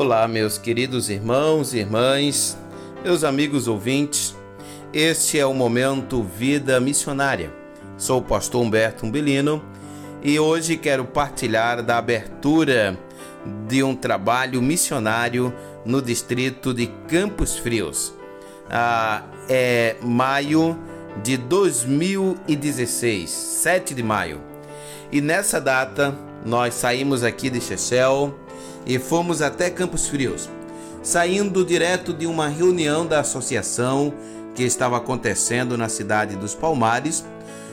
Olá, meus queridos irmãos e irmãs, meus amigos ouvintes. Este é o momento Vida Missionária. Sou o pastor Humberto Umbelino e hoje quero partilhar da abertura de um trabalho missionário no distrito de Campos Frios. Ah, é maio de 2016, 7 de maio. E nessa data nós saímos aqui de Chechel e fomos até Campos Frios, saindo direto de uma reunião da associação que estava acontecendo na cidade dos Palmares.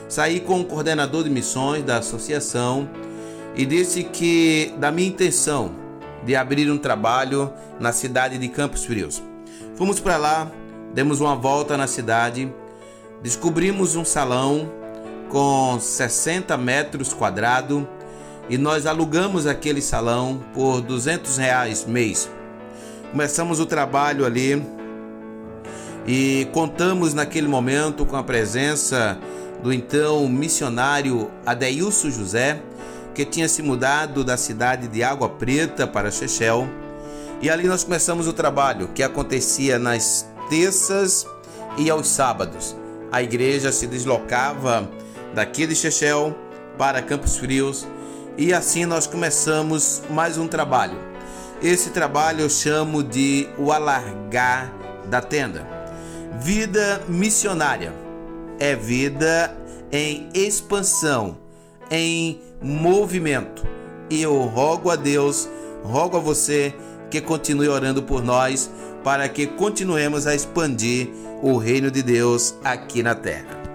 Saí com o coordenador de missões da associação e disse que da minha intenção de abrir um trabalho na cidade de Campos Frios. Fomos para lá, demos uma volta na cidade, descobrimos um salão com 60 metros quadrados e nós alugamos aquele salão por 200 reais mês. Começamos o trabalho ali e contamos naquele momento com a presença do então missionário Adeilson José, que tinha se mudado da cidade de Água Preta para Chechel. E ali nós começamos o trabalho, que acontecia nas terças e aos sábados. A igreja se deslocava daqui de Chechel para Campos Frios e assim nós começamos mais um trabalho. Esse trabalho eu chamo de o alargar da tenda. Vida missionária é vida em expansão, em movimento. E eu rogo a Deus, rogo a você que continue orando por nós para que continuemos a expandir o reino de Deus aqui na terra.